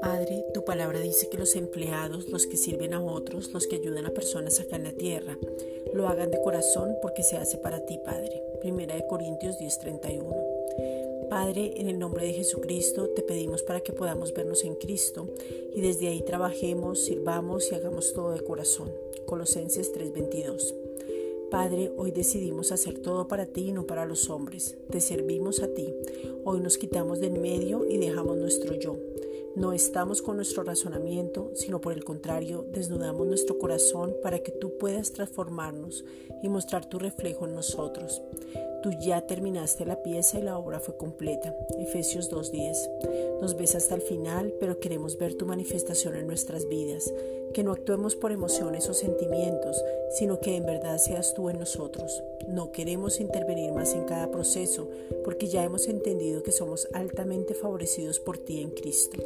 Padre, tu palabra dice que los empleados, los que sirven a otros, los que ayudan a personas acá en la tierra, lo hagan de corazón porque se hace para ti, Padre. Primera de Corintios 10:31. Padre, en el nombre de Jesucristo te pedimos para que podamos vernos en Cristo y desde ahí trabajemos, sirvamos y hagamos todo de corazón. Colosenses 3:22. Padre, hoy decidimos hacer todo para ti y no para los hombres. Te servimos a ti. Hoy nos quitamos de en medio y dejamos nuestro yo. No estamos con nuestro razonamiento, sino por el contrario, desnudamos nuestro corazón para que tú puedas transformarnos y mostrar tu reflejo en nosotros. Tú ya terminaste la pieza y la obra fue completa. Efesios 2.10. Nos ves hasta el final, pero queremos ver tu manifestación en nuestras vidas. Que no actuemos por emociones o sentimientos, sino que en verdad seas tú en nosotros. No queremos intervenir más en cada proceso, porque ya hemos entendido que somos altamente favorecidos por ti en Cristo.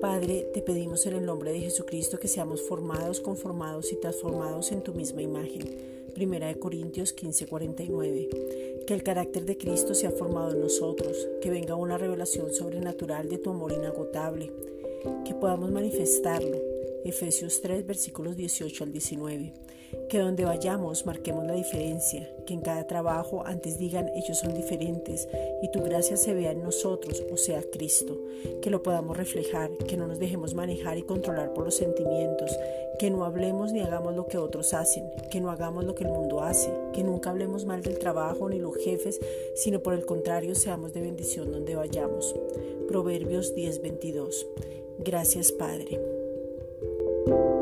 Padre, te pedimos en el nombre de Jesucristo que seamos formados, conformados y transformados en tu misma imagen. Primera de Corintios 15:49. Que el carácter de Cristo sea formado en nosotros, que venga una revelación sobrenatural de tu amor inagotable, que podamos manifestarlo. Efesios 3 versículos 18 al 19 que donde vayamos marquemos la diferencia, que en cada trabajo antes digan ellos son diferentes y tu gracia se vea en nosotros, o sea, Cristo, que lo podamos reflejar, que no nos dejemos manejar y controlar por los sentimientos, que no hablemos ni hagamos lo que otros hacen, que no hagamos lo que el mundo hace, que nunca hablemos mal del trabajo ni los jefes, sino por el contrario seamos de bendición donde vayamos. Proverbios 10:22. Gracias Padre. thank you